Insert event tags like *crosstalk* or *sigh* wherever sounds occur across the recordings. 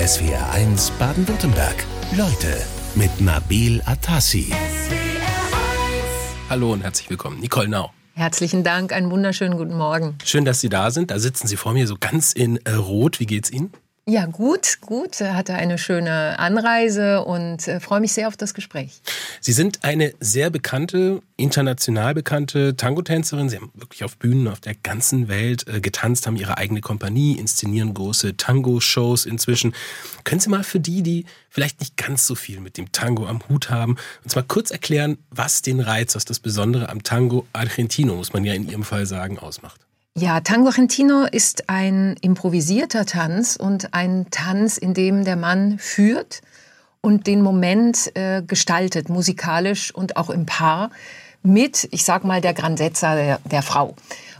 SWR1 Baden-Württemberg. Leute mit Nabil Atassi. Hallo und herzlich willkommen. Nicole Nau. Herzlichen Dank, einen wunderschönen guten Morgen. Schön, dass Sie da sind. Da sitzen Sie vor mir so ganz in äh, Rot. Wie geht's Ihnen? Ja, gut, gut. Hatte eine schöne Anreise und äh, freue mich sehr auf das Gespräch. Sie sind eine sehr bekannte, international bekannte Tango-Tänzerin. Sie haben wirklich auf Bühnen auf der ganzen Welt äh, getanzt, haben Ihre eigene Kompanie, inszenieren große Tango-Shows inzwischen. Können Sie mal für die, die vielleicht nicht ganz so viel mit dem Tango am Hut haben, uns mal kurz erklären, was den Reiz, was das Besondere am Tango Argentino, muss man ja in Ihrem Fall sagen, ausmacht? Ja, Tango Argentino ist ein improvisierter Tanz und ein Tanz, in dem der Mann führt und den Moment äh, gestaltet, musikalisch und auch im Paar mit, ich sag mal, der Grandezza der, der Frau.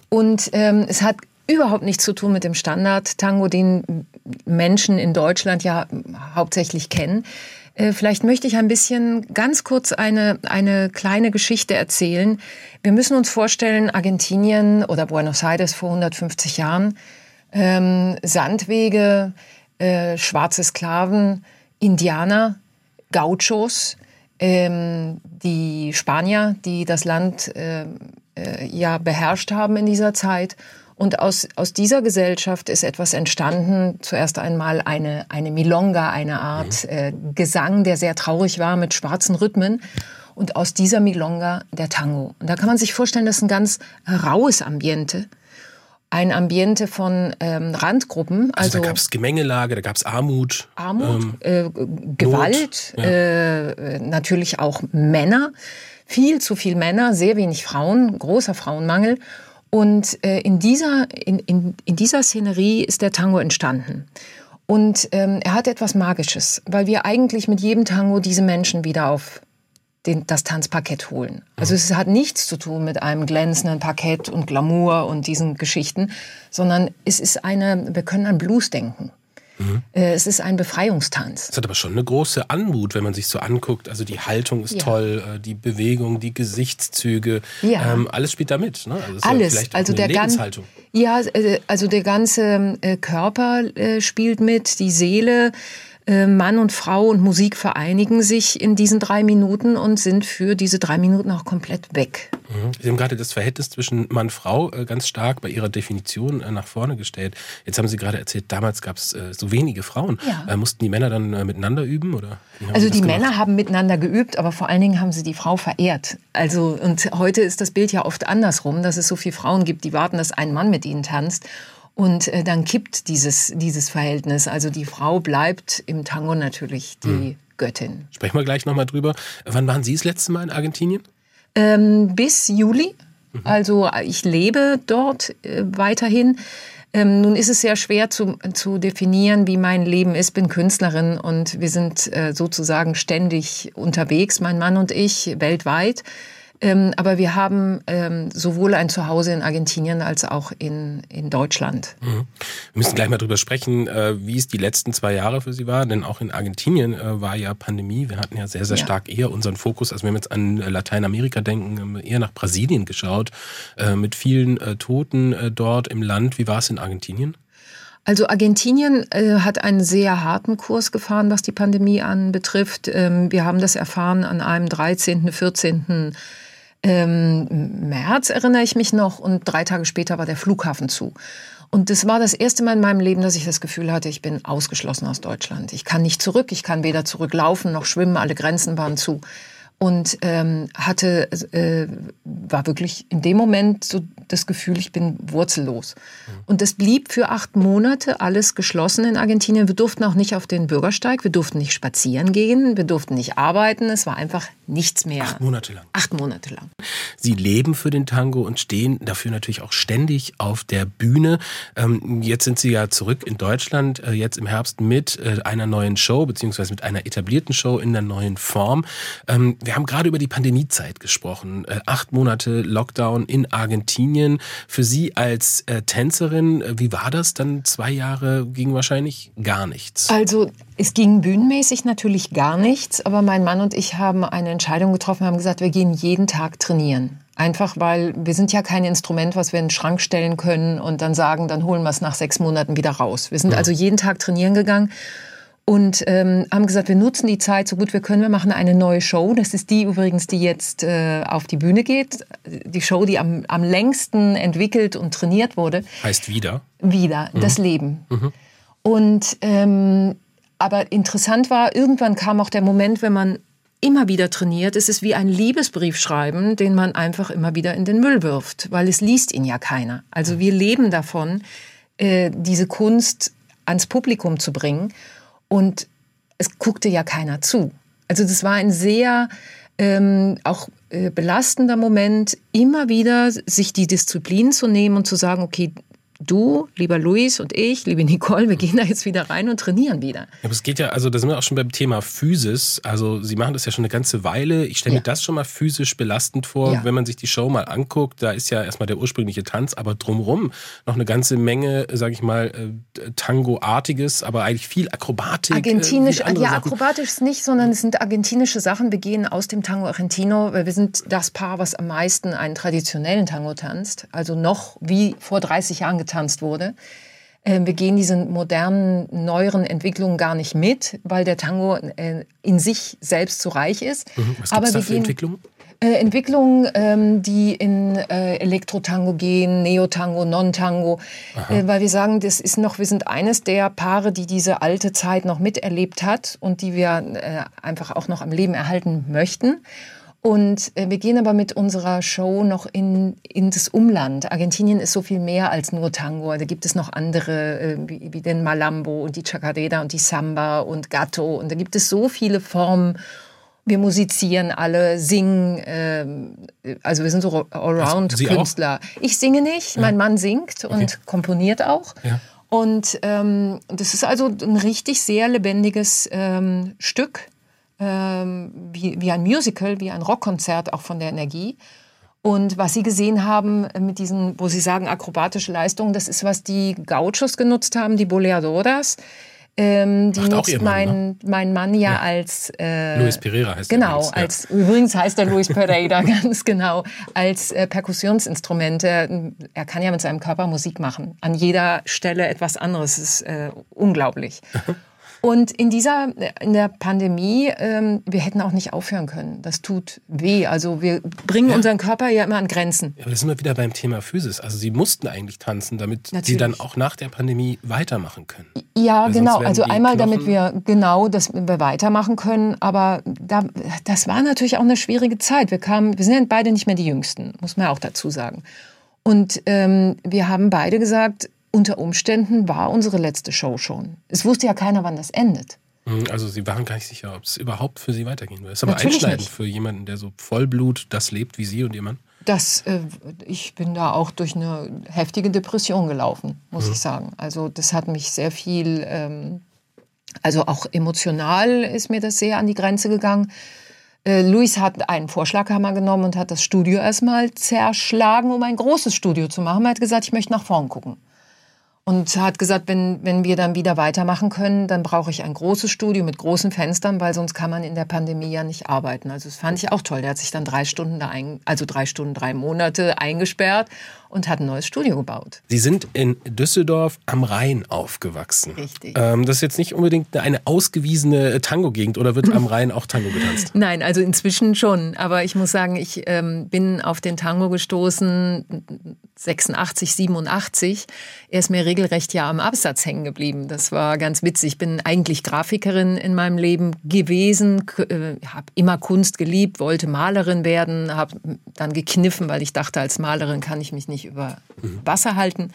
Und ähm, es hat überhaupt nichts zu tun mit dem Standard-Tango, den Menschen in Deutschland ja hauptsächlich kennen. Äh, vielleicht möchte ich ein bisschen ganz kurz eine, eine kleine Geschichte erzählen. Wir müssen uns vorstellen, Argentinien oder Buenos Aires vor 150 Jahren, ähm, Sandwege, äh, schwarze Sklaven, Indianer, Gauchos, ähm, die Spanier, die das Land äh, äh, ja beherrscht haben in dieser Zeit und aus, aus dieser Gesellschaft ist etwas entstanden, zuerst einmal eine, eine Milonga, eine Art mhm. äh, Gesang, der sehr traurig war mit schwarzen Rhythmen. Und aus dieser Milonga der Tango. Und da kann man sich vorstellen, das ist ein ganz raues Ambiente ein Ambiente von ähm, Randgruppen. Also, also da gab es Gemengelage, da gab es Armut. Armut, ähm, äh, Gewalt, ja. äh, natürlich auch Männer. Viel zu viel Männer, sehr wenig Frauen, großer Frauenmangel. Und äh, in, dieser, in, in, in dieser Szenerie ist der Tango entstanden. Und ähm, er hat etwas Magisches, weil wir eigentlich mit jedem Tango diese Menschen wieder auf den, das Tanzparkett holen. Also es hat nichts zu tun mit einem glänzenden Parkett und Glamour und diesen Geschichten, sondern es ist eine, wir können an Blues denken. Mhm. Es ist ein Befreiungstanz. Es hat aber schon eine große Anmut, wenn man sich so anguckt. Also die Haltung ist ja. toll, äh, die Bewegung, die Gesichtszüge, ja. ähm, alles spielt da mit. Ne? Also alles, also der ganze, ja, äh, also der ganze Körper spielt mit, die Seele. Äh, Mann und Frau und Musik vereinigen sich in diesen drei Minuten und sind für diese drei Minuten auch komplett weg. Mhm. Sie haben gerade das Verhältnis zwischen Mann und Frau äh, ganz stark bei Ihrer Definition äh, nach vorne gestellt. Jetzt haben Sie gerade erzählt, damals gab es so wenige Frauen. Ja. Mussten die Männer dann miteinander üben? Oder also die gemacht? Männer haben miteinander geübt, aber vor allen Dingen haben sie die Frau verehrt. Also und heute ist das Bild ja oft andersrum, dass es so viele Frauen gibt, die warten, dass ein Mann mit ihnen tanzt. Und äh, dann kippt dieses, dieses Verhältnis. Also die Frau bleibt im Tango natürlich die mhm. Göttin. Sprechen wir gleich nochmal drüber. Wann waren Sie das letzte Mal in Argentinien? Ähm, bis Juli. Mhm. Also ich lebe dort äh, weiterhin. Ähm, nun ist es sehr schwer zu, zu definieren, wie mein Leben ist. Bin Künstlerin und wir sind äh, sozusagen ständig unterwegs, mein Mann und ich, weltweit. Ähm, aber wir haben ähm, sowohl ein Zuhause in Argentinien als auch in, in Deutschland. Mhm. Wir müssen gleich mal drüber sprechen, äh, wie es die letzten zwei Jahre für Sie war. Denn auch in Argentinien äh, war ja Pandemie. Wir hatten ja sehr, sehr ja. stark eher unseren Fokus, also wenn wir jetzt an Lateinamerika denken, eher nach Brasilien geschaut, äh, mit vielen äh, Toten äh, dort im Land. Wie war es in Argentinien? Also Argentinien äh, hat einen sehr harten Kurs gefahren, was die Pandemie anbetrifft. Ähm, wir haben das erfahren an einem 13., 14 ähm, März erinnere ich mich noch und drei Tage später war der Flughafen zu. Und das war das erste Mal in meinem Leben, dass ich das Gefühl hatte, ich bin ausgeschlossen aus Deutschland. Ich kann nicht zurück, ich kann weder zurücklaufen noch schwimmen, alle Grenzen waren zu und ähm, hatte äh, war wirklich in dem Moment so das Gefühl, ich bin wurzellos. Mhm. Und es blieb für acht Monate alles geschlossen in Argentinien. Wir durften auch nicht auf den Bürgersteig, wir durften nicht spazieren gehen, wir durften nicht arbeiten. Es war einfach nichts mehr. Acht Monate lang. Acht Monate lang. Sie leben für den Tango und stehen dafür natürlich auch ständig auf der Bühne. Ähm, jetzt sind Sie ja zurück in Deutschland, äh, jetzt im Herbst mit äh, einer neuen Show beziehungsweise mit einer etablierten Show in der neuen Form. Ähm, wir haben gerade über die Pandemiezeit gesprochen. Äh, acht Monate Lockdown in Argentinien. Für Sie als äh, Tänzerin, äh, wie war das dann? Zwei Jahre ging wahrscheinlich gar nichts. Also es ging bühnenmäßig natürlich gar nichts, aber mein Mann und ich haben eine Entscheidung getroffen, haben gesagt, wir gehen jeden Tag trainieren. Einfach weil wir sind ja kein Instrument, was wir in den Schrank stellen können und dann sagen, dann holen wir es nach sechs Monaten wieder raus. Wir sind ja. also jeden Tag trainieren gegangen und ähm, haben gesagt, wir nutzen die Zeit so gut wir können. Wir machen eine neue Show. Das ist die übrigens, die jetzt äh, auf die Bühne geht. Die Show, die am, am längsten entwickelt und trainiert wurde. Heißt wieder? Wieder, mhm. das Leben. Mhm. Und ähm, aber interessant war, irgendwann kam auch der Moment, wenn man immer wieder trainiert, es ist wie ein Liebesbrief schreiben, den man einfach immer wieder in den Müll wirft, weil es liest ihn ja keiner. Also wir leben davon, äh, diese Kunst ans Publikum zu bringen und es guckte ja keiner zu. Also das war ein sehr ähm, auch äh, belastender Moment, immer wieder sich die Disziplin zu nehmen und zu sagen, okay, du, lieber Luis und ich, liebe Nicole, wir gehen da jetzt wieder rein und trainieren wieder. Ja, aber es geht ja, also da sind wir auch schon beim Thema Physis. Also Sie machen das ja schon eine ganze Weile. Ich stelle ja. mir das schon mal physisch belastend vor, ja. wenn man sich die Show mal anguckt. Da ist ja erstmal der ursprüngliche Tanz, aber drumrum noch eine ganze Menge, sage ich mal, äh, Tango-artiges, aber eigentlich viel Akrobatik. Äh, Argentinisch, äh, ja, akrobatisch ist nicht, sondern es sind argentinische Sachen. Wir gehen aus dem Tango Argentino, weil wir sind das Paar, was am meisten einen traditionellen Tango tanzt. Also noch wie vor 30 Jahren getanzt getanzt wurde. Ähm, wir gehen diesen modernen, neueren Entwicklungen gar nicht mit, weil der Tango äh, in sich selbst zu reich ist. Mhm. Was Aber da für Entwicklungen? Äh, Entwicklungen, ähm, die in äh, Elektro-Tango gehen, Neo-Tango, Non-Tango, äh, weil wir sagen, das ist noch, wir sind eines der Paare, die diese alte Zeit noch miterlebt hat und die wir äh, einfach auch noch am Leben erhalten möchten. Und äh, wir gehen aber mit unserer Show noch in, in das Umland. Argentinien ist so viel mehr als nur Tango. Da gibt es noch andere, äh, wie, wie den Malambo und die Chacarera und die Samba und Gato. Und da gibt es so viele Formen. Wir musizieren alle, singen. Äh, also wir sind so Allround-Künstler. Ich singe nicht, ja. mein Mann singt und okay. komponiert auch. Ja. Und ähm, das ist also ein richtig sehr lebendiges ähm, Stück ähm, wie, wie ein Musical, wie ein Rockkonzert auch von der Energie. Und was Sie gesehen haben mit diesen, wo Sie sagen, akrobatische Leistungen, das ist, was die Gauchos genutzt haben, die Boleadoras. Ähm, die nutzt Mann, mein, ne? mein Mann ja, ja. als äh, Luis Pereira heißt genau, übrigens, ja. als übrigens heißt er Luis Pereira *laughs* ganz genau als äh, Perkussionsinstrument. Er, er, kann ja mit seinem Körper Musik machen. An jeder Stelle etwas anderes. Das ist äh, unglaublich. *laughs* Und in dieser, in der Pandemie, ähm, wir hätten auch nicht aufhören können. Das tut weh. Also wir bringen ja. unseren Körper ja immer an Grenzen. Ja, aber das sind wir wieder beim Thema Physis. Also Sie mussten eigentlich tanzen, damit Natürlich. Sie dann auch nach der Pandemie weitermachen können. Ja, Weil genau. Also einmal, Knochen damit wir genau, dass wir weitermachen können. Aber da, das war natürlich auch eine schwierige Zeit. Wir kamen, wir sind ja beide nicht mehr die Jüngsten, muss man auch dazu sagen. Und ähm, wir haben beide gesagt, unter Umständen war unsere letzte Show schon. Es wusste ja keiner, wann das endet. Mhm, also Sie waren gar nicht sicher, ob es überhaupt für Sie weitergehen wird. Das ist aber Natürlich einschneidend nicht. für jemanden, der so Vollblut das lebt wie Sie und Ihr Mann. Das, äh, ich bin da auch durch eine heftige Depression gelaufen, muss mhm. ich sagen. Also das hat mich sehr viel, ähm, also auch emotional ist mir das sehr an die Grenze gegangen. Äh, Luis hat einen Vorschlaghammer genommen und hat das Studio erstmal zerschlagen, um ein großes Studio zu machen. Er hat gesagt, ich möchte nach vorn gucken und hat gesagt, wenn, wenn wir dann wieder weitermachen können, dann brauche ich ein großes Studio mit großen Fenstern, weil sonst kann man in der Pandemie ja nicht arbeiten. Also das fand ich auch toll. Der hat sich dann drei Stunden da ein, also drei Stunden, drei Monate eingesperrt und hat ein neues Studio gebaut. Sie sind in Düsseldorf am Rhein aufgewachsen. Richtig. Ähm, das ist jetzt nicht unbedingt eine ausgewiesene Tango-Gegend oder wird am Rhein auch Tango getanzt? *laughs* Nein, also inzwischen schon. Aber ich muss sagen, ich ähm, bin auf den Tango gestoßen 86, 87. Er ist mir regelrecht ja am Absatz hängen geblieben. Das war ganz witzig. Ich bin eigentlich Grafikerin in meinem Leben gewesen, äh, habe immer Kunst geliebt, wollte Malerin werden, habe dann gekniffen, weil ich dachte, als Malerin kann ich mich nicht über mhm. Wasser halten.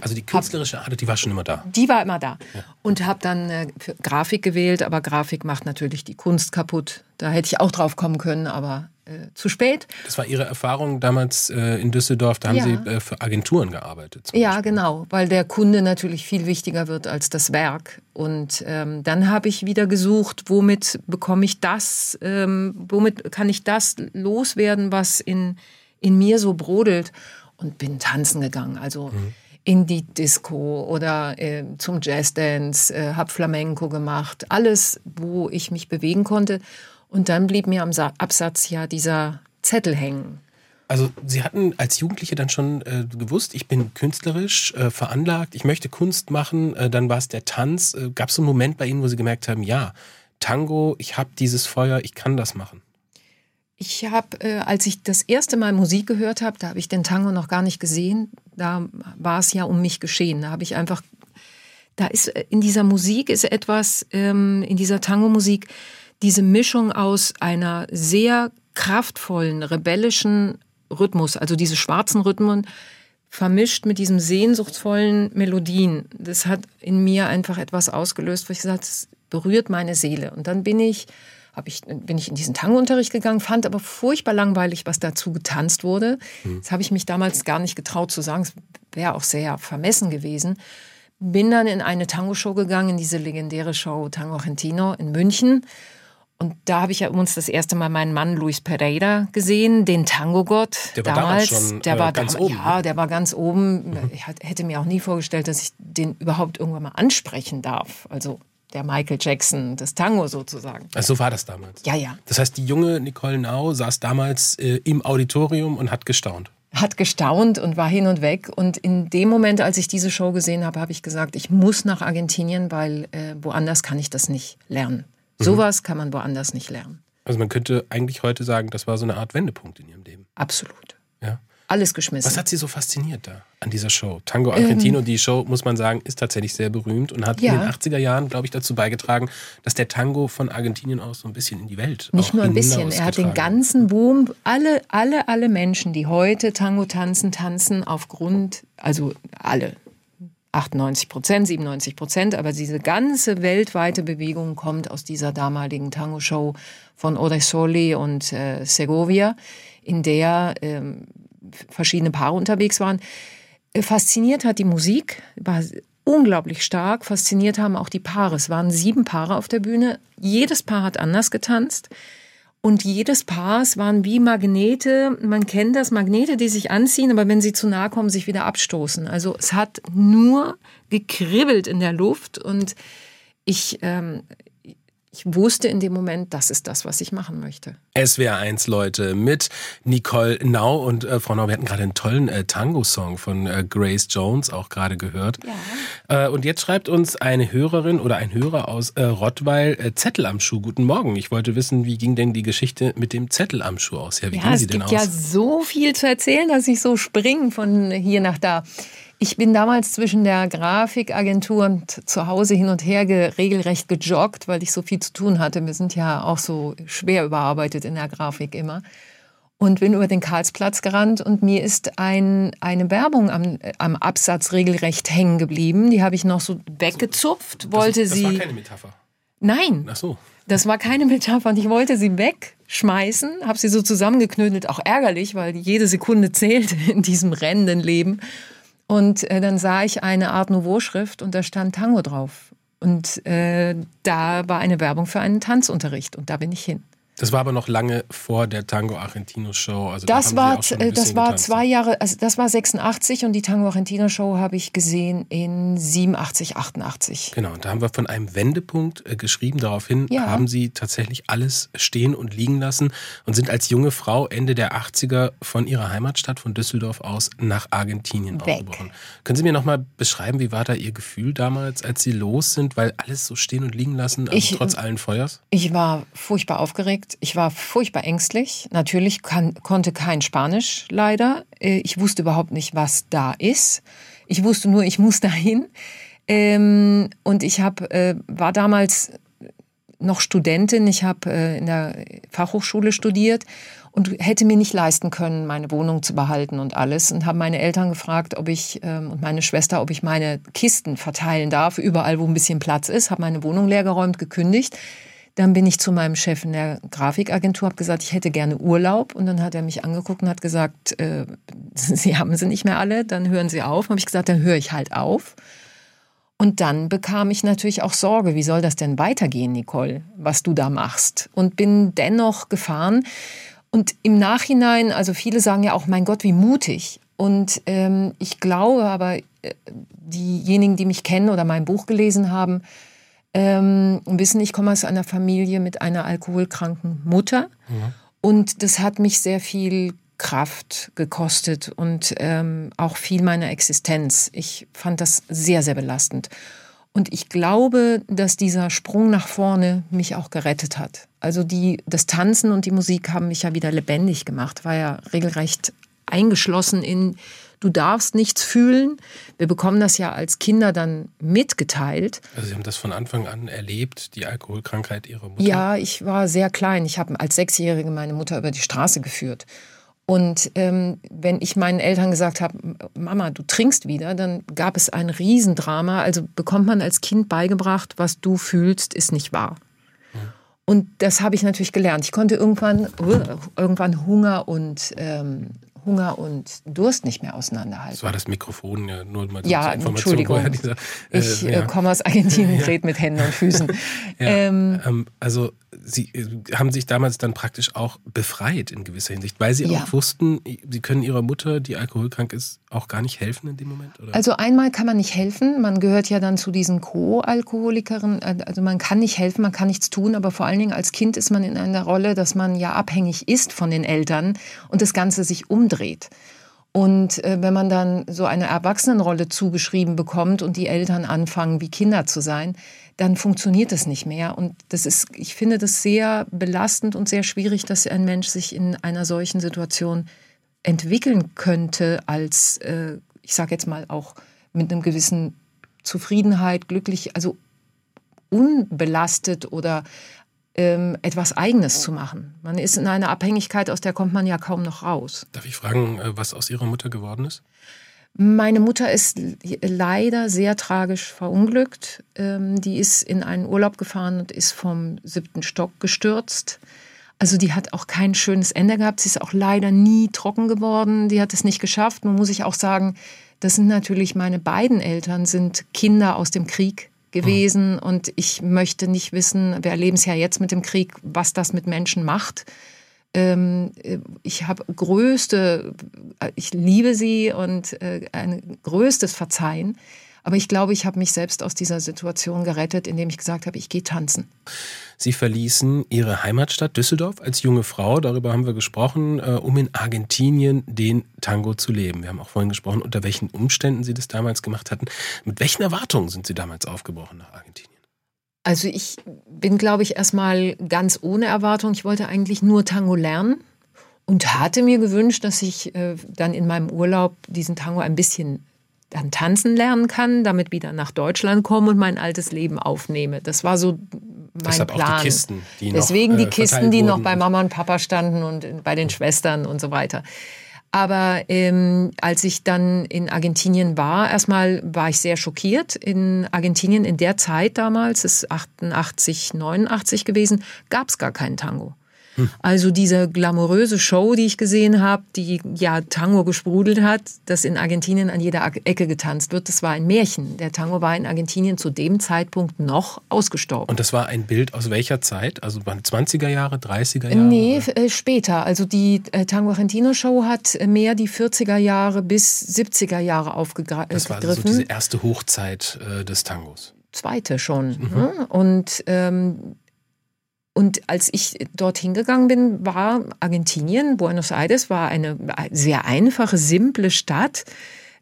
Also die künstlerische Art, die war schon immer da. Die war immer da. Ja. Und habe dann äh, Grafik gewählt, aber Grafik macht natürlich die Kunst kaputt. Da hätte ich auch drauf kommen können, aber äh, zu spät. Das war Ihre Erfahrung damals äh, in Düsseldorf, da haben ja. Sie äh, für Agenturen gearbeitet. Ja, genau, weil der Kunde natürlich viel wichtiger wird als das Werk. Und ähm, dann habe ich wieder gesucht, womit bekomme ich das, ähm, womit kann ich das loswerden, was in, in mir so brodelt. Und bin tanzen gegangen. Also mhm in die Disco oder äh, zum Jazzdance, äh, habe Flamenco gemacht, alles, wo ich mich bewegen konnte. Und dann blieb mir am Absatz ja dieser Zettel hängen. Also Sie hatten als Jugendliche dann schon äh, gewusst, ich bin künstlerisch äh, veranlagt, ich möchte Kunst machen, äh, dann war es der Tanz. Äh, Gab es einen Moment bei Ihnen, wo Sie gemerkt haben, ja, Tango, ich habe dieses Feuer, ich kann das machen? Ich habe, äh, als ich das erste Mal Musik gehört habe, da habe ich den Tango noch gar nicht gesehen. Da war es ja um mich geschehen. Da habe ich einfach, da ist äh, in dieser Musik ist etwas, ähm, in dieser Tango-Musik, diese Mischung aus einer sehr kraftvollen, rebellischen Rhythmus, also diese schwarzen Rhythmen, vermischt mit diesem sehnsuchtsvollen Melodien. Das hat in mir einfach etwas ausgelöst, wo ich gesagt habe, berührt meine Seele. Und dann bin ich, hab ich, bin ich in diesen Tango-Unterricht gegangen, fand aber furchtbar langweilig, was dazu getanzt wurde. Mhm. Das habe ich mich damals gar nicht getraut zu sagen. Es wäre auch sehr vermessen gewesen. Bin dann in eine Tango-Show gegangen, in diese legendäre Show Tango Argentino in München und da habe ich ja uns das erste Mal meinen Mann Luis Pereira gesehen, den Tango-Gott. Der war damals, damals schon der äh, war ganz da, oben. Ja, ne? der war ganz oben. Mhm. Ich hätte mir auch nie vorgestellt, dass ich den überhaupt irgendwann mal ansprechen darf. Also der Michael Jackson des Tango sozusagen. Also so war das damals. Ja, ja. Das heißt, die junge Nicole Nau saß damals äh, im Auditorium und hat gestaunt. Hat gestaunt und war hin und weg. Und in dem Moment, als ich diese Show gesehen habe, habe ich gesagt, ich muss nach Argentinien, weil äh, woanders kann ich das nicht lernen. Mhm. Sowas kann man woanders nicht lernen. Also man könnte eigentlich heute sagen, das war so eine Art Wendepunkt in ihrem Leben. Absolut. Alles geschmissen. Was hat Sie so fasziniert da an dieser Show? Tango Argentino, ähm, die Show, muss man sagen, ist tatsächlich sehr berühmt und hat Ja. in den 80er Jahren, glaube ich, dazu beigetragen, dass der Tango von Argentinien aus so ein bisschen in die Welt Nicht nur ein bisschen. Er hat den ganzen Boom. Alle, alle, alle Menschen, die heute Tango tanzen, tanzen aufgrund, also alle, 98 Prozent, 97 Prozent, aber diese ganze weltweite Bewegung kommt aus dieser damaligen Tango-Show von Odesoli und äh, Segovia, in der ähm, verschiedene Paare unterwegs waren. Äh, Fasziniert hat die Musik, war unglaublich stark. Fasziniert haben auch die Paare. Es waren sieben Paare auf der Bühne. Jedes Paar hat anders getanzt. Und jedes Paar, waren wie Magnete, man kennt das, Magnete, die sich anziehen, aber wenn sie zu nahe kommen, sich wieder abstoßen. Also es hat nur gekribbelt in der Luft und ich, ähm, ich wusste in dem Moment, das ist das, was ich machen möchte. SWR 1 Leute mit Nicole Nau und äh, Frau Nau, wir hatten gerade einen tollen äh, Tango-Song von äh, Grace Jones auch gerade gehört. Ja. Äh, und jetzt schreibt uns eine Hörerin oder ein Hörer aus äh, Rottweil äh, Zettel am Schuh. Guten Morgen. Ich wollte wissen, wie ging denn die Geschichte mit dem Zettel am Schuh aus? Ja, wie Ja, ging es sie denn gibt aus? ja so viel zu erzählen, dass ich so springe von hier nach da. Ich bin damals zwischen der Grafikagentur und zu Hause hin und her ge regelrecht gejoggt, weil ich so viel zu tun hatte. Wir sind ja auch so schwer überarbeitet in der Grafik immer. Und bin über den Karlsplatz gerannt und mir ist ein, eine Werbung am, am Absatz regelrecht hängen geblieben. Die habe ich noch so weggezupft, wollte das, das sie. war keine Metapher. Nein, Ach so. das war keine Metapher und ich wollte sie wegschmeißen, habe sie so zusammengeknödelt, auch ärgerlich, weil jede Sekunde *laughs* zählt in diesem rennenden Leben. Und äh, dann sah ich eine Art Nouveau-Schrift und da stand Tango drauf. Und äh, da war eine Werbung für einen Tanzunterricht und da bin ich hin. Das war aber noch lange vor der Tango Argentino Show. Also da Das Sie war, äh, das war getanzt. zwei Jahre, also das war 86 und die Tango Argentino Show habe ich gesehen in 87, 88. Genau, und da haben wir von einem Wendepunkt äh, geschrieben. Daraufhin Ja. haben Sie tatsächlich alles stehen und liegen lassen und sind als junge Frau Ende der 80er von Ihrer Heimatstadt von Düsseldorf aus nach Argentinien Weg. aufgebrochen. Können Sie mir nochmal beschreiben, wie war da Ihr Gefühl damals, als Sie los sind, weil alles so stehen und liegen lassen, also Ich- trotz allen Feuers? Ich war furchtbar aufgeregt. Ich war furchtbar ängstlich. Natürlich kann, konnte kein Spanisch leider. Äh, Ich wusste überhaupt nicht, was da ist. Ich wusste nur, ich muss *laughs* dahin. Ähm, und ich hab, äh, war damals noch Studentin. Ich habe äh, in der Fachhochschule studiert und hätte mir nicht leisten können, meine Wohnung zu behalten und alles. Und habe meine Eltern gefragt, ob ich ähm, und meine Schwester, ob ich meine Kisten verteilen darf, überall, wo ein bisschen Platz ist. Habe meine Wohnung leergeräumt, gekündigt. Dann bin ich zu meinem Chef in der Grafikagentur, habe gesagt, ich hätte gerne Urlaub. Und dann hat er mich angeguckt und hat gesagt, äh, *laughs* Sie haben sie nicht mehr alle, dann hören Sie auf. Habe ich gesagt, dann höre ich halt auf. Und dann bekam ich natürlich auch Sorge, wie soll das denn weitergehen, Nicole, was du da machst? Und bin dennoch gefahren. Und im Nachhinein, also viele sagen ja auch, mein Gott, wie mutig. Und ähm, ich glaube aber, äh, diejenigen, die mich kennen oder mein Buch gelesen haben, ähm, wissen, ich komme aus einer Familie mit einer alkoholkranken Mutter. Und das hat mich sehr viel Kraft gekostet und ähm, auch viel meiner Existenz. Ich fand das sehr, sehr belastend. Und ich glaube, dass dieser Sprung nach vorne mich auch gerettet hat. Also die, das Tanzen und die Musik haben mich ja wieder lebendig gemacht, war ja regelrecht eingeschlossen in, du darfst nichts fühlen. Wir bekommen das ja als Kinder dann mitgeteilt. Also Sie haben das von Anfang an erlebt, die Alkoholkrankheit Ihrer Mutter? Ja, ich war sehr klein. Ich habe als Sechsjährige meine Mutter über die Straße geführt. Und ähm, wenn ich meinen Eltern gesagt habe, Mama, du trinkst wieder, dann gab es ein Riesendrama. Also bekommt man als Kind beigebracht, was du fühlst, ist nicht wahr. Und das habe ich natürlich gelernt. Ich konnte irgendwann, irgendwann Hunger und ähm, Hunger und Durst nicht mehr auseinanderhalten. Das war das Mikrofon, ja, nur mal ja, Entschuldigung. Dieser, äh, ich ja. Äh, komme aus Argentinien, *laughs* ja. rede mit Händen und Füßen. *laughs* Ja, ähm, ähm, also Sie äh, haben sich damals dann praktisch auch befreit in gewisser Hinsicht, weil Sie ja. auch wussten, Sie können Ihrer Mutter, die alkoholkrank ist, auch gar nicht helfen in dem Moment? Oder? Also einmal kann man nicht helfen, man gehört ja dann zu diesen Co-Alkoholikern, äh, also man kann nicht helfen, man kann nichts tun, aber vor allen Dingen als Kind ist man in einer Rolle, dass man ja abhängig ist von den Eltern und das Ganze sich umdreht. Und äh, wenn man dann so eine Erwachsenenrolle zugeschrieben bekommt und die Eltern anfangen, wie Kinder zu sein, dann funktioniert es nicht mehr. Und das ist, ich finde das sehr belastend und sehr schwierig, dass ein Mensch sich in einer solchen Situation entwickeln könnte als, äh, ich sage jetzt mal auch mit einem gewissen Zufriedenheit, glücklich, also unbelastet oder ähm, etwas Eigenes zu machen. Man ist in einer Abhängigkeit, aus der kommt man ja kaum noch raus. Darf ich fragen, äh, was aus Ihrer Mutter geworden ist? Meine Mutter ist leider sehr tragisch verunglückt. Ähm, die ist in einen Urlaub gefahren und ist vom siebten Stock gestürzt. Also die hat auch kein schönes Ende gehabt. Sie ist auch leider nie trocken geworden. Die hat es nicht geschafft. Nun muss ich auch sagen, das sind natürlich meine beiden Eltern, sind Kinder aus dem Krieg gewesen mhm. und ich möchte nicht wissen, wir erleben es ja jetzt mit dem Krieg, was das mit Menschen macht. Ähm, ich habe größte, ich liebe sie und äh, ein größtes Verzeihen. Aber ich glaube, ich habe mich selbst aus dieser Situation gerettet, indem ich gesagt habe, ich gehe tanzen. Sie verließen Ihre Heimatstadt Düsseldorf als junge Frau, darüber haben wir gesprochen, äh, um in Argentinien den Tango zu leben. Wir haben auch vorhin gesprochen, unter welchen Umständen Sie das damals gemacht hatten. Mit welchen Erwartungen sind Sie damals aufgebrochen nach Argentinien? Also ich bin, glaube ich, erstmal ganz ohne Erwartung. Ich wollte eigentlich nur Tango lernen und hatte mir gewünscht, dass ich äh, dann in meinem Urlaub diesen Tango ein bisschen dann tanzen lernen kann, damit wieder nach Deutschland komme und mein altes Leben aufnehme. Das war so mein Deshalb Plan. Auch die Kisten, die Deswegen noch, die äh, Kisten, die noch bei Mama und Papa standen und bei den Schwestern und so weiter. Aber ähm, als ich dann in Argentinien war, erstmal war ich sehr schockiert. In Argentinien in der Zeit damals, das ist 88, 89 gewesen, gab es gar keinen Tango. Also diese glamouröse Show, die ich gesehen habe, die ja Tango gesprudelt hat, das in Argentinien an jeder Ecke getanzt wird, das war ein Märchen. Der Tango war in Argentinien zu dem Zeitpunkt noch ausgestorben. Und das war ein Bild aus welcher Zeit? Also waren 20er Jahre, 30er Jahre? Nee, äh, später. Also die äh, Tango Argentino Show hat mehr die 40er Jahre bis 70er Jahre aufgegriffen. Das war also so diese erste Hochzeit äh, des Tangos. Zweite schon. Mhm. Ne? Und ähm, und als ich dorthin gegangen bin, war Argentinien, Buenos Aires, war eine sehr einfache, simple Stadt.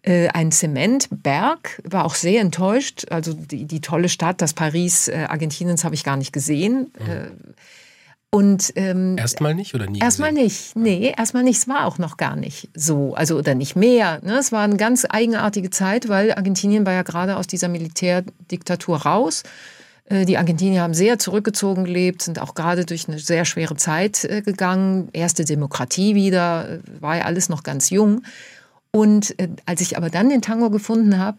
Äh, ein Zementberg, war auch sehr enttäuscht. Also die, die tolle Stadt, das Paris äh, Argentiniens habe ich gar nicht gesehen. Mhm. Äh, und ähm, erstmal nicht oder nie? Erstmal nicht. Nee, erstmal nicht. Es war auch noch gar nicht so, also oder nicht mehr. Ne? Es war eine ganz eigenartige Zeit, weil Argentinien war ja gerade aus dieser Militärdiktatur raus. Äh, die Argentinier haben sehr zurückgezogen gelebt, sind auch gerade durch eine sehr schwere Zeit äh, gegangen. Erste Demokratie wieder, äh, war ja alles noch ganz jung. Und als ich aber dann den Tango gefunden habe,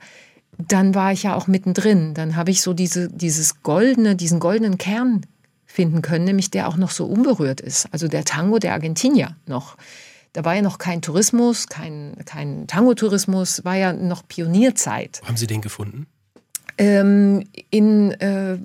dann war ich ja auch mittendrin. Dann habe ich so diese, dieses goldene, diesen goldenen Kern finden können, nämlich der auch noch so unberührt ist. Also der Tango der Argentinier noch. Da war ja noch kein Tourismus, kein, kein Tango-Tourismus, war ja noch Pionierzeit. Haben Sie den gefunden? Ähm, in, äh,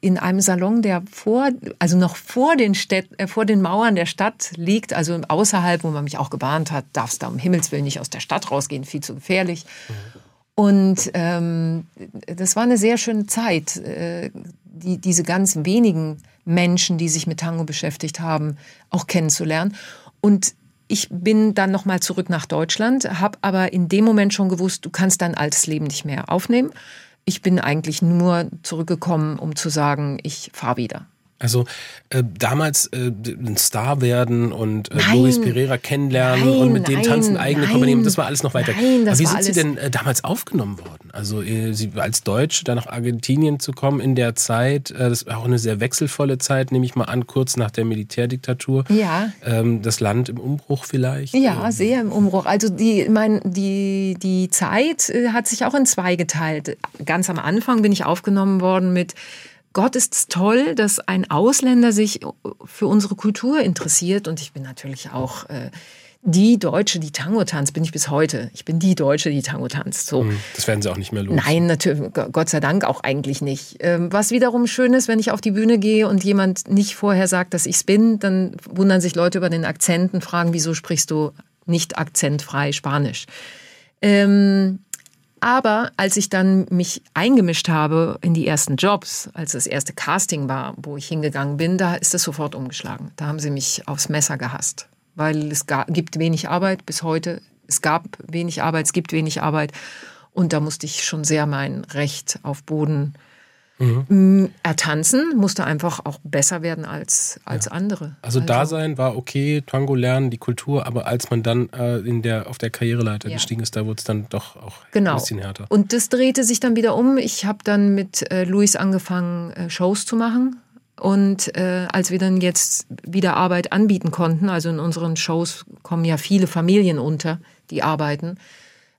in einem Salon, der vor, also noch vor den, Städt, äh, vor den Mauern der Stadt liegt, also außerhalb, wo man mich auch gewarnt hat, darfst da um Himmels Willen nicht aus der Stadt rausgehen, viel zu gefährlich. Mhm. Und ähm, das war eine sehr schöne Zeit, äh, die, diese ganz wenigen Menschen, die sich mit Tango beschäftigt haben, auch kennenzulernen. Und ich bin dann nochmal zurück nach Deutschland, habe aber in dem Moment schon gewusst, du kannst dein altes Leben nicht mehr aufnehmen. Ich bin eigentlich nur zurückgekommen, um zu sagen, ich fahre wieder. Also äh, damals äh, ein Star werden und äh, Luis Pereira kennenlernen nein, und mit dem tanzen, eigene Kompanie, das war alles noch weiter. Nein, Aber wie sind Sie denn äh, damals aufgenommen worden? Also äh, Sie als Deutsche dann nach Argentinien zu kommen in der Zeit, äh, das war auch eine sehr wechselvolle Zeit, nehme ich mal an, kurz nach der Militärdiktatur. Ja. Ähm, das Land im Umbruch vielleicht. Ja, ähm. sehr im Umbruch. Also die, mein, die, die Zeit äh, hat sich auch in zwei geteilt. Ganz am Anfang bin ich aufgenommen worden mit Gott ist es toll, dass ein Ausländer sich für unsere Kultur interessiert. Und ich bin natürlich auch äh, die Deutsche, die Tango tanzt, bin ich bis heute. Ich bin die Deutsche, die Tango tanzt. So. Hm, das werden Sie auch nicht mehr los. Nein, natürlich, Gott sei Dank auch eigentlich nicht. Ähm, was wiederum schön ist, wenn ich auf die Bühne gehe und jemand nicht vorher sagt, dass ich es bin, dann wundern sich Leute über den Akzenten, fragen, wieso sprichst du nicht akzentfrei Spanisch? Ähm, aber als ich dann mich eingemischt habe in die ersten Jobs, als das erste Casting war, wo ich hingegangen bin, da ist das sofort umgeschlagen. Da haben sie mich aufs Messer gehasst, weil es gibt wenig Arbeit bis heute. Es gab wenig Arbeit, es gibt wenig Arbeit. Und da musste ich schon sehr mein Recht auf Boden mhm. ertanzen, musste einfach auch besser werden als, als ja. andere. Also, also Dasein war okay, Tango lernen, die Kultur, aber als man dann äh, in der, auf der Karriereleiter ja. gestiegen ist, da wurde es dann doch auch genau. ein bisschen härter. Und das drehte sich dann wieder um. Ich habe dann mit äh, Luis angefangen, äh, Shows zu machen. Und äh, als wir dann jetzt wieder Arbeit anbieten konnten, also in unseren Shows kommen ja viele Familien unter, die arbeiten,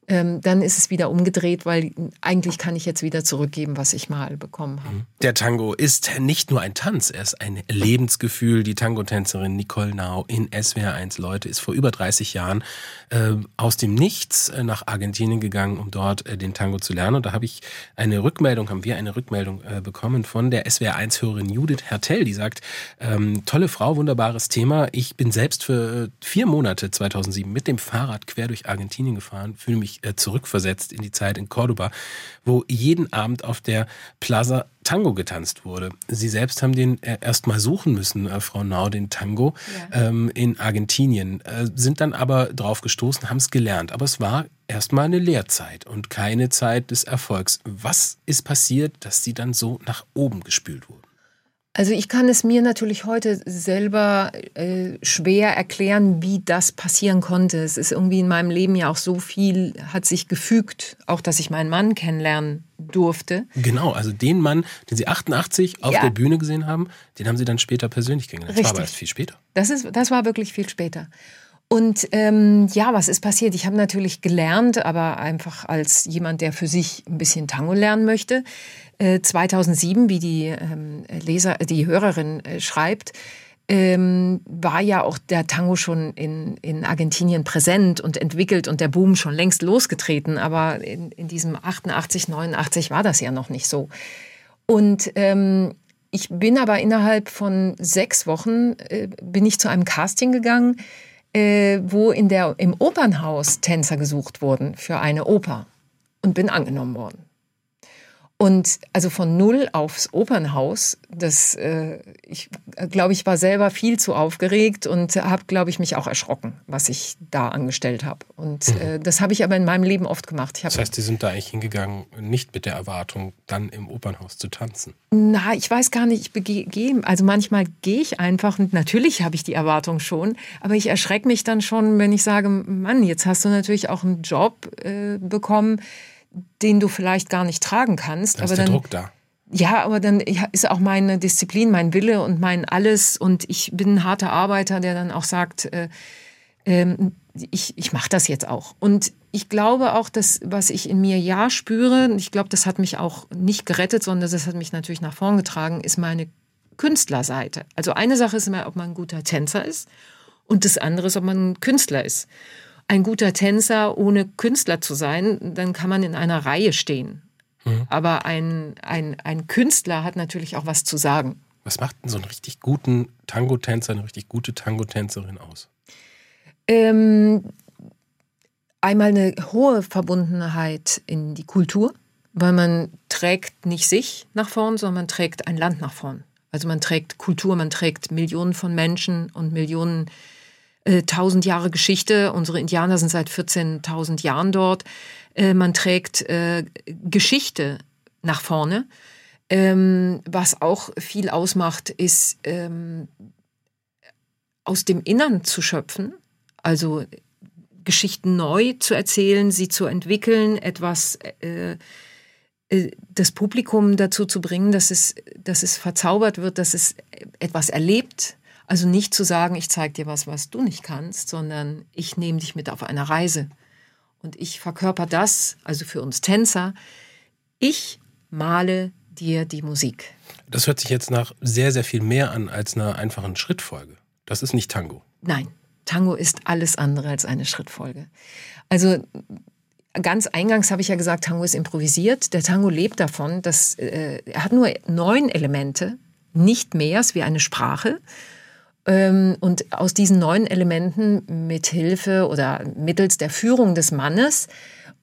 ähm, dann ist es wieder umgedreht, weil eigentlich kann ich jetzt wieder zurückgeben, was ich mal bekommen habe. Der Tango ist nicht nur ein Tanz, er ist ein Lebensgefühl. Die Tango-Tänzerin Nicole Nau in SWR1 Leute ist vor über 30 Jahren äh, aus dem Nichts äh, nach Argentinien gegangen, um dort äh, den Tango zu lernen. Und da habe ich eine Rückmeldung, haben wir eine Rückmeldung äh, bekommen von der SWR1-Hörerin Judith Hertel, die sagt, ähm, tolle Frau, wunderbares Thema. Ich bin selbst für vier Monate 2007 mit dem Fahrrad quer durch Argentinien gefahren, fühle mich äh, zurückversetzt in die Zeit in Cordoba, wo jeden Abend auf der Plaza Tango getanzt wurde. Sie selbst haben den äh, erst mal suchen müssen, äh, Frau Nau, den Tango ja. ähm, in Argentinien, äh, sind dann aber drauf gestoßen, haben es gelernt. Aber es war erstmal eine Lehrzeit und keine Zeit des Erfolgs. Was ist passiert, dass Sie dann so nach oben gespült wurden? Also ich kann es mir natürlich heute selber äh, schwer erklären, wie das passieren konnte. Es ist irgendwie in meinem Leben ja auch so viel, hat sich gefügt, auch dass ich meinen Mann kennenlernen durfte. Genau, also den Mann, den Sie 88 auf ja. der Bühne gesehen haben, den haben Sie dann später persönlich kennengelernt. Das Richtig. war aber erst viel später. Das, ist, das war wirklich viel später. Und ähm, ja, was ist passiert? Ich habe natürlich gelernt, aber einfach als jemand, der für sich ein bisschen Tango lernen möchte. Äh, 2007, wie die ähm, Leser, die Hörerin äh, schreibt, ähm, war ja auch der Tango schon in, in Argentinien präsent und entwickelt und der Boom schon längst losgetreten. Aber in, in diesem 88, 89 war das ja noch nicht so. Und ähm, ich bin aber innerhalb von sechs Wochen äh, bin ich zu einem Casting gegangen äh, wo in der, im Opernhaus Tänzer gesucht wurden für eine Oper und bin angenommen worden. Und also von null aufs Opernhaus, das, äh, ich glaube, ich war selber viel zu aufgeregt und habe, glaube ich, mich auch erschrocken, was ich da angestellt habe. Und mhm. äh, das habe ich aber in meinem Leben oft gemacht. das heißt, Sie sind da eigentlich hingegangen, nicht mit der Erwartung, dann im Opernhaus zu tanzen? Na, ich weiß gar nicht, ich gehe, also manchmal gehe ich einfach und natürlich habe ich die Erwartung schon, aber ich erschrecke mich dann schon, wenn ich sage, Mann, jetzt hast du natürlich auch einen Job äh, bekommen, den du vielleicht gar nicht tragen kannst. Da ist aber der dann, Druck da. Ja, aber dann ist auch meine Disziplin, mein Wille und mein alles. Und ich bin ein harter Arbeiter, der dann auch sagt, äh, äh, ich, ich mache das jetzt auch. Und ich glaube auch, dass was ich in mir ja spüre, ich glaube, das hat mich auch nicht gerettet, sondern das hat mich natürlich nach vorn getragen, ist meine Künstlerseite. Also eine Sache ist immer, ob man ein guter Tänzer ist und das andere ist, ob man ein Künstler ist ein guter Tänzer, ohne Künstler zu sein, dann kann man in einer Reihe stehen. Mhm. Aber ein, ein, ein Künstler hat natürlich auch was zu sagen. Was macht denn so einen richtig guten Tango-Tänzer, eine richtig gute Tango-Tänzerin aus? Ähm, einmal eine hohe Verbundenheit in die Kultur, weil man trägt nicht sich nach vorn, sondern man trägt ein Land nach vorn. Also man trägt Kultur, man trägt Millionen von Menschen und Millionen äh, tausend Jahre Geschichte. Unsere Indianer sind seit 14.000 Jahren dort. Äh, man trägt äh, Geschichte nach vorne. Ähm, was auch viel ausmacht, ist ähm, aus dem Innern zu schöpfen, also Geschichten neu zu erzählen, sie zu entwickeln, etwas äh, äh, das Publikum dazu zu bringen, dass es, dass es verzaubert wird, dass es etwas erlebt. Also nicht zu sagen, ich zeige dir was, was du nicht kannst, sondern ich nehme dich mit auf eine Reise. Und ich verkörper das, also für uns Tänzer, ich male dir die Musik. Das hört sich jetzt nach sehr, sehr viel mehr an als einer einfachen Schrittfolge. Das ist nicht Tango. Nein, Tango ist alles andere als eine Schrittfolge. Also ganz eingangs habe ich ja gesagt, Tango ist improvisiert. Der Tango lebt davon, dass äh, er hat nur neun Elemente, nicht mehr, es ist wie eine Sprache. Ähm, und aus diesen neun Elementen mit Hilfe oder mittels der Führung des Mannes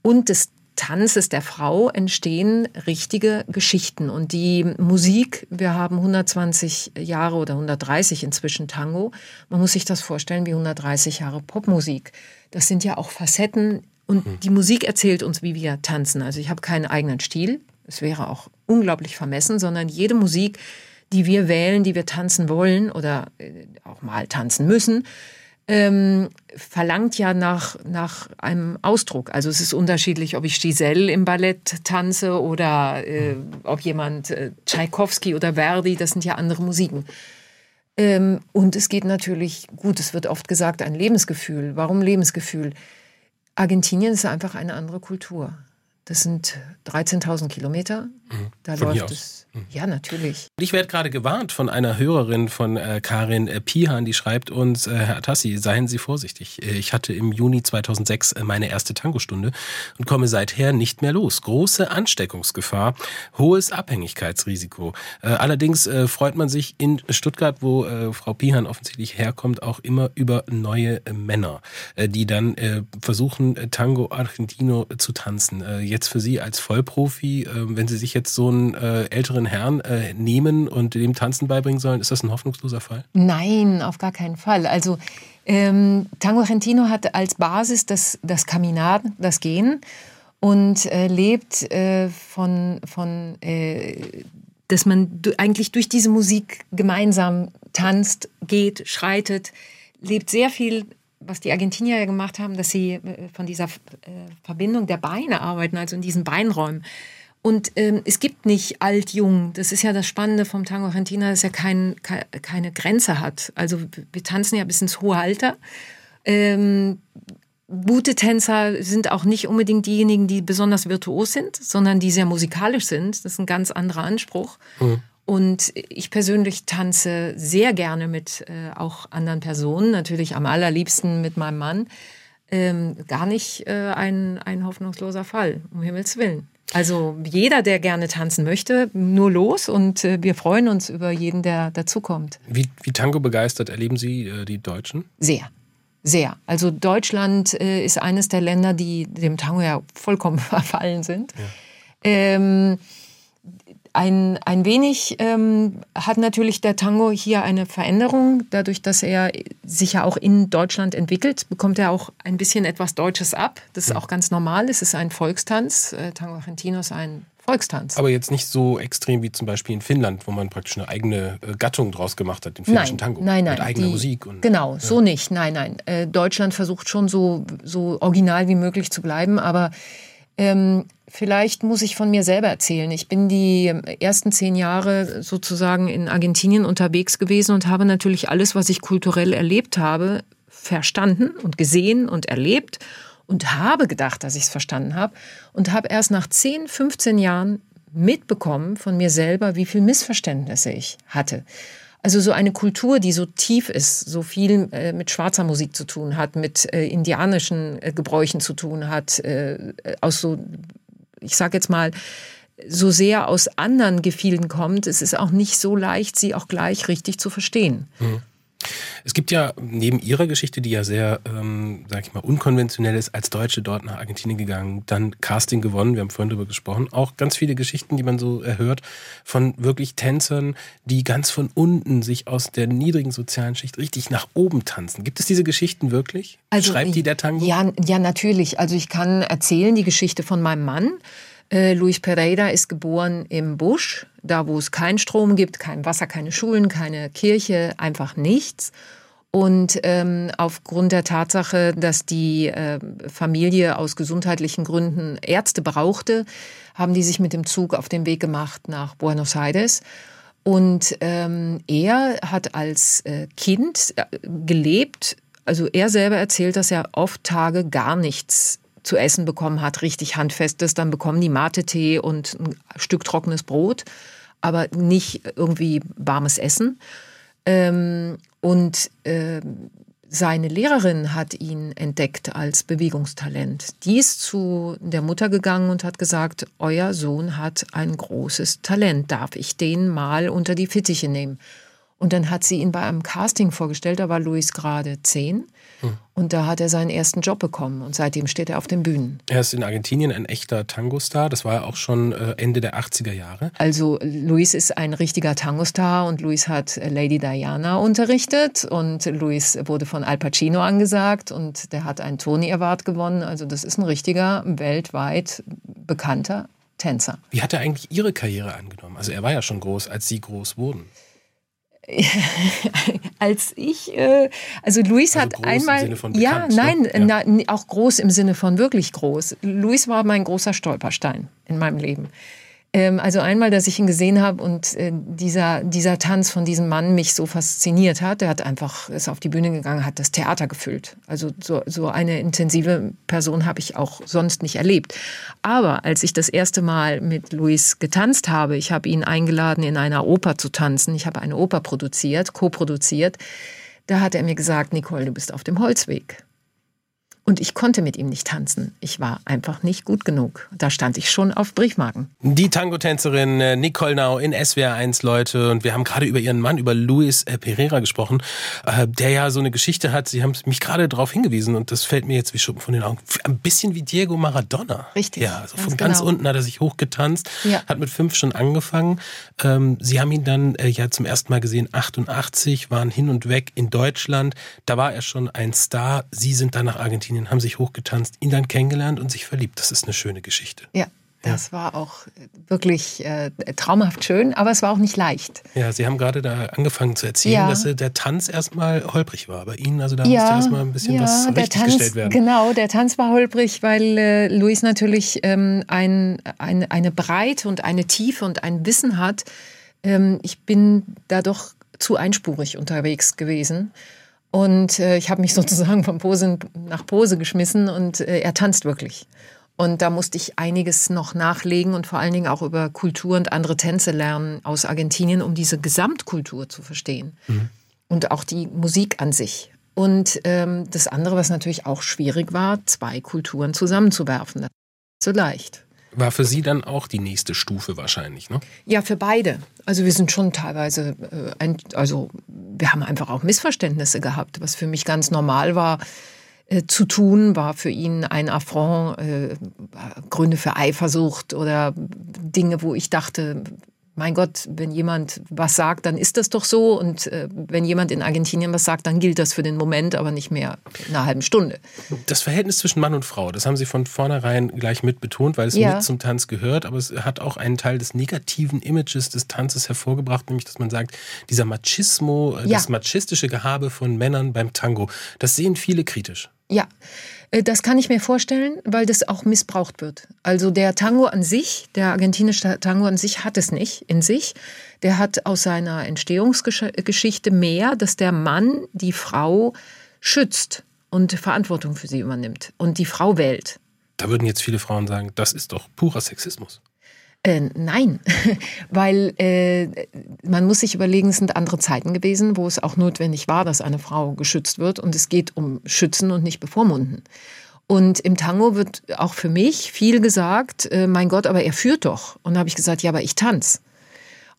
und des Tanzes der Frau entstehen richtige Geschichten. Und die Musik, wir haben 120 Jahre oder 130 inzwischen Tango. Man muss sich das vorstellen wie 130 Jahre Popmusik. Das sind ja auch Facetten. Und hm. die Musik erzählt uns, wie wir tanzen. Also ich habe keinen eigenen Stil. Es wäre auch unglaublich vermessen, sondern jede Musik, die wir wählen, die wir tanzen wollen oder äh, auch mal tanzen müssen, ähm, verlangt ja nach, nach einem Ausdruck. Also es ist unterschiedlich, ob ich Giselle im Ballett tanze oder äh, ob jemand äh, Tchaikovsky oder Verdi, das sind ja andere Musiken. Ähm, und es geht natürlich, gut, es wird oft gesagt, ein Lebensgefühl. Warum Lebensgefühl? Argentinien ist einfach eine andere Kultur. Das sind 13.000 Kilometer. Mhm. Da von läuft es. Mhm. Ja, natürlich. Ich werde gerade gewarnt von einer Hörerin von äh, Karin äh, Pihan, die schreibt uns, äh, Herr Atassi, seien Sie vorsichtig. Äh, ich hatte im Juni 2006 äh, meine erste Tangostunde und komme seither nicht mehr los. Große Ansteckungsgefahr, hohes Abhängigkeitsrisiko. Äh, allerdings freut man sich in Stuttgart, wo Frau Pihan offensichtlich herkommt, auch immer über neue Männer, die dann versuchen, Tango Argentino zu tanzen. Jetzt für Sie als Vollprofi, wenn Sie sich jetzt so einen äh, älteren Herrn äh, nehmen und dem Tanzen beibringen sollen, ist das ein hoffnungsloser Fall? Nein, auf gar keinen Fall. Also ähm, Tango Argentino hat als Basis das, das Caminar, das Gehen und äh, lebt äh, von, von äh, dass man eigentlich durch diese Musik gemeinsam tanzt, geht, schreitet, lebt sehr viel was die Argentinier ja gemacht haben, dass sie äh, von dieser Verbindung der Beine arbeiten, also in diesen Beinräumen. Und ähm, es gibt nicht alt-jung. Das ist ja das Spannende vom Tango Argentina, dass er kein, keine Grenze hat. Also wir tanzen ja bis ins hohe Alter. Ähm, gute Tänzer sind auch nicht unbedingt diejenigen, die besonders virtuos sind, sondern die sehr musikalisch sind. Das ist ein ganz anderer Anspruch. Mhm. Und ich persönlich tanze sehr gerne mit äh, auch anderen Personen, natürlich am allerliebsten mit meinem Mann. Ähm, gar nicht äh, ein, ein hoffnungsloser Fall, um Himmels Willen. Also jeder, der gerne tanzen möchte, nur los und äh, wir freuen uns über jeden, der dazukommt. Wie, wie Tango begeistert erleben Sie äh, die Deutschen? Sehr. Sehr. Also Deutschland äh, ist eines der Länder, die dem Tango ja vollkommen *laughs* verfallen sind. Ja. Ähm, ein, ein wenig ähm, hat natürlich der Tango hier eine Veränderung. Dadurch, dass er sich ja auch in Deutschland entwickelt, bekommt er auch ein bisschen etwas Deutsches ab. Das ist mhm. auch ganz normal. Es ist ein Volkstanz. Äh, Tango Argentino ist ein Volkstanz. Aber jetzt nicht so extrem wie zum Beispiel in Finnland, wo man praktisch eine eigene äh, Gattung draus gemacht hat, den finnischen nein, Tango. Nein, nein. Mit eigener die, Musik. Und, genau, ja. so nicht. Nein, nein. Äh, Deutschland versucht schon so, so original wie möglich zu bleiben, aber ähm, vielleicht muss ich von mir selber erzählen. Ich bin die ersten zehn Jahre sozusagen in Argentinien unterwegs gewesen und habe natürlich alles, was ich kulturell erlebt habe, verstanden und gesehen und erlebt und habe gedacht, dass ich es verstanden habe und habe erst nach 10, 15 Jahren mitbekommen von mir selber, wie viel Missverständnisse ich hatte. Also so eine Kultur, die so tief ist, so viel äh, mit schwarzer Musik zu tun hat, mit äh, indianischen äh, Gebräuchen zu tun hat, äh, aus so, ich sage jetzt mal, so sehr aus anderen Gefilden kommt, es ist auch nicht so leicht, sie auch gleich richtig zu verstehen. Mhm. Es gibt ja neben ihrer Geschichte, die ja sehr, ähm, sag ich mal, unkonventionell ist, als Deutsche dort nach Argentinien gegangen, dann Casting gewonnen, wir haben vorhin darüber gesprochen, auch ganz viele Geschichten, die man so erhört, von wirklich Tänzern, die ganz von unten sich aus der niedrigen sozialen Schicht richtig nach oben tanzen. Gibt es diese Geschichten wirklich? Also, Schreibt die der Tango? Ja, ja, natürlich. Also ich kann erzählen die Geschichte von meinem Mann. Äh, Luis Pereira ist geboren im Busch, da wo es keinen Strom gibt, kein Wasser, keine Schulen, keine Kirche, einfach nichts. Und ähm, aufgrund der Tatsache, dass die äh, Familie aus gesundheitlichen Gründen Ärzte brauchte, haben die sich mit dem Zug auf den Weg gemacht nach Buenos Aires. Und ähm, er hat als äh, Kind äh, gelebt, also er selber erzählt, dass er oft Tage gar nichts zu essen bekommen hat, richtig handfestes, dann bekommen die Mate-Tee und ein Stück trockenes Brot, aber nicht irgendwie warmes Essen. Ähm, und äh, seine Lehrerin hat ihn entdeckt als Bewegungstalent. Die ist zu der Mutter gegangen und hat gesagt, euer Sohn hat ein großes Talent, darf ich den mal unter die Fittiche nehmen? Und dann hat sie ihn bei einem Casting vorgestellt, da war Luis gerade zehn. Hm. Und da hat er seinen ersten Job bekommen und seitdem steht er auf den Bühnen. Er ist in Argentinien ein echter Tango-Star. Das war ja auch schon äh, Ende der 80er Jahre. Also Luis ist ein richtiger Tango-Star und Luis hat äh, Lady Diana unterrichtet und Luis wurde von Al Pacino angesagt und der hat einen Tony Award gewonnen. Also das ist ein richtiger weltweit bekannter Tänzer. Wie hat er eigentlich Ihre Karriere angenommen? Also er war ja schon groß, als Sie groß wurden. *laughs* als ich, äh, also Luis also hat einmal, ja, ne? nein, ja. Na, auch groß im Sinne von wirklich groß. Luis war mein großer Stolperstein in meinem Leben. Ähm, also einmal, dass ich ihn gesehen habe und äh, dieser, dieser Tanz von diesem Mann mich so fasziniert hat. Er hat einfach, ist auf die Bühne gegangen, hat das Theater gefüllt. Also so, so eine intensive Person habe ich auch sonst nicht erlebt. Aber als ich das erste Mal mit Luis getanzt habe, ich habe ihn eingeladen, in einer Oper zu tanzen. Ich habe eine Oper produziert, co-produziert. Da hat er mir gesagt, Nicole, du bist auf dem Holzweg. Und ich konnte mit ihm nicht tanzen. Ich war einfach nicht gut genug. Da stand ich schon auf Briefmarken. Die Tango-Tänzerin äh, Nicole Nau in SWR 1, Leute. Und wir haben gerade über ihren Mann, über Luis äh, Pereira gesprochen, äh, der ja so eine Geschichte hat. Sie haben mich gerade darauf hingewiesen und das fällt mir jetzt wie Schuppen von den Augen. Ein bisschen wie Diego Maradona. Richtig. Ja, also von ganz genau. unten hat er sich hochgetanzt, ja. hat mit fünf schon angefangen. Ähm, Sie haben ihn dann ja zum ersten Mal gesehen, 88, waren hin und weg in Deutschland. Da war er schon ein Star. Sie sind dann nach Argentinien Argentinien, haben sich hochgetanzt, ihn dann kennengelernt und sich verliebt. Das ist eine schöne Geschichte. Ja. Das war auch wirklich äh, traumhaft schön, aber es war auch nicht leicht. Ja, Sie haben gerade da angefangen zu erzählen, ja. dass der Tanz erstmal holprig war. Bei Ihnen, also da ja, musste erstmal ein bisschen ja, was richtiggestellt werden. Genau, der Tanz war holprig, weil äh, Luis natürlich ähm, ein, ein, eine Breite und eine Tiefe und ein Wissen hat. Ähm, ich bin da doch zu einspurig unterwegs gewesen. Und äh, ich habe mich *laughs* sozusagen von Pose nach Pose geschmissen und äh, er tanzt wirklich. Und da musste ich einiges noch nachlegen und vor allen Dingen auch über Kultur und andere Tänze lernen aus Argentinien, um diese Gesamtkultur zu verstehen. Mhm. Und auch die Musik an sich. Und ähm, das andere, was natürlich auch schwierig war, zwei Kulturen zusammenzuwerfen. So leicht. War für Sie dann auch die nächste Stufe wahrscheinlich, ne? Ja, für beide. Also wir sind schon teilweise, äh, ein, also wir haben einfach auch Missverständnisse gehabt, was für mich ganz normal war äh, zu tun, war für ihn ein Affront, äh, Gründe für Eifersucht oder Dinge, wo ich dachte, mein Gott, wenn jemand was sagt, dann ist das doch so. Und äh, wenn jemand in Argentinien was sagt, dann gilt das für den Moment, aber nicht mehr in einer halben Stunde. Das Verhältnis zwischen Mann und Frau, das haben Sie von vornherein gleich mit betont, weil es ja. mit zum Tanz gehört. Aber es hat auch einen Teil des negativen Images des Tanzes hervorgebracht, nämlich, dass man sagt, dieser Machismo, äh, ja. das machistische Gehabe von Männern beim Tango, das sehen viele kritisch. Ja. Äh, das kann ich mir vorstellen, weil das auch missbraucht wird. Also der Tango an sich, der argentinische Tango an sich hat es nicht in sich. Der hat aus seiner Entstehungsgeschichte mehr, dass der Mann die Frau schützt und Verantwortung für sie übernimmt und die Frau wählt. Da würden jetzt viele Frauen sagen, das ist doch purer Sexismus. Äh, nein, *laughs* weil äh, man muss sich überlegen, es sind andere Zeiten gewesen, wo es auch notwendig war, dass eine Frau geschützt wird. Und es geht um Schützen und nicht bevormunden. Und im Tango wird auch für mich viel gesagt, äh, mein Gott, aber er führt doch. Und da habe ich gesagt, ja, aber ich tanze.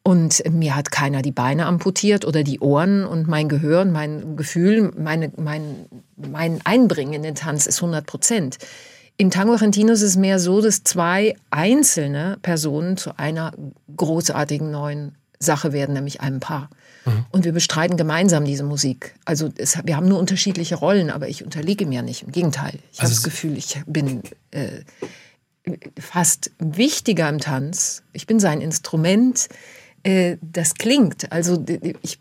Und mir hat keiner die Beine amputiert oder die Ohren und mein Gehör und mein Gefühl, meine, mein, mein Einbringen in den Tanz ist 100 Prozent. Im Tango Argentino ist es mehr so, dass zwei einzelne Personen zu einer großartigen neuen Sache werden, nämlich einem Paar. Mhm. Und wir bestreiten gemeinsam diese Musik. Also es, wir haben nur unterschiedliche Rollen, aber ich unterliege mir nicht. Im Gegenteil. Ich also habe das Gefühl, ich bin äh, fast wichtiger im Tanz. Ich bin sein Instrument. Äh, das klingt. Also ich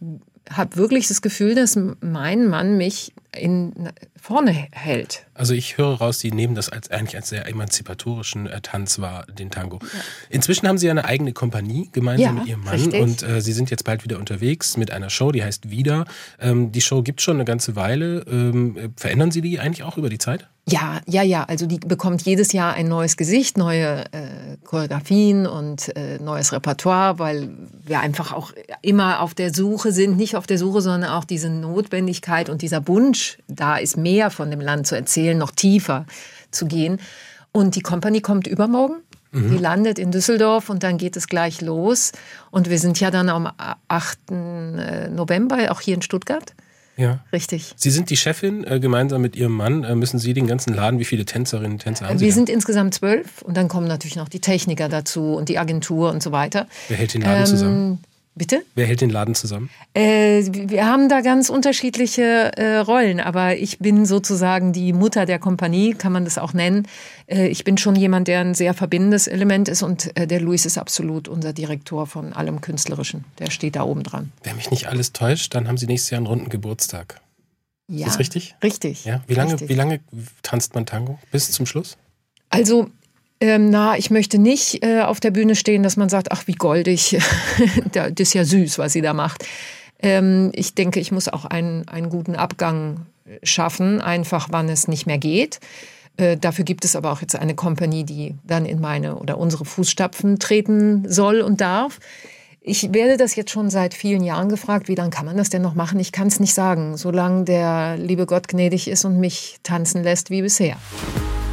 habe wirklich das Gefühl, dass mein Mann mich in vorne hält. Also ich höre raus, Sie nehmen das als eigentlich als sehr emanzipatorischen äh, Tanz wahr, den Tango. Ja. Inzwischen haben Sie eine eigene Kompanie gemeinsam ja, mit Ihrem Mann richtig. und äh, Sie sind jetzt bald wieder unterwegs mit einer Show, die heißt Wieder. Ähm, die Show gibt schon eine ganze Weile. Ähm, verändern Sie die eigentlich auch über die Zeit? Ja, ja, ja. Also die bekommt jedes Jahr ein neues Gesicht, neue äh, Choreografien und äh, neues Repertoire, weil wir einfach auch immer auf der Suche sind, nicht auf der Suche, sondern auch diese Notwendigkeit und dieser Wunsch da ist, mehr von dem Land zu erzählen, noch tiefer zu gehen. Und die Company kommt übermorgen. Mhm. Die landet in Düsseldorf und dann geht es gleich los. Und wir sind ja dann am 8. Äh, November auch hier in Stuttgart. Ja. Richtig. Sie sind die Chefin, äh, gemeinsam mit Ihrem Mann. Äh, müssen Sie den ganzen Laden, wie viele Tänzerinnen und Tänzer haben Sie? Wir sind insgesamt zwölf und dann kommen natürlich noch die Techniker dazu und die Agentur und so weiter. Wer hält den Laden ähm, zusammen? Bitte? Wer hält den Laden zusammen? Äh, wir haben da ganz unterschiedliche äh, Rollen, aber ich bin sozusagen die Mutter der Kompanie, kann man das auch nennen. Äh, ich bin schon jemand, der ein sehr verbindendes Element ist und äh, der Luis ist absolut unser Direktor von allem Künstlerischen. Der steht da oben dran. Wenn mich nicht alles täuscht, dann haben Sie nächstes Jahr einen runden Geburtstag. Ja, ist das richtig? Richtig. Ja. Wie lange, richtig. wie lange tanzt man Tango? Bis zum Schluss? Also ähm, na, ich möchte nicht äh, auf der Bühne stehen, dass man sagt, ach, wie goldig, *laughs* das ist ja süß, was sie da macht. Ähm, ich denke, ich muss auch einen, einen guten Abgang schaffen, einfach wann es nicht mehr geht. Äh, dafür gibt es aber auch jetzt eine Company, die dann in meine oder unsere Fußstapfen treten soll und darf. Ich werde das jetzt schon seit vielen Jahren gefragt, wie lange kann man das denn noch machen? Ich kann es nicht sagen, solange der liebe Gott gnädig ist und mich tanzen lässt wie bisher.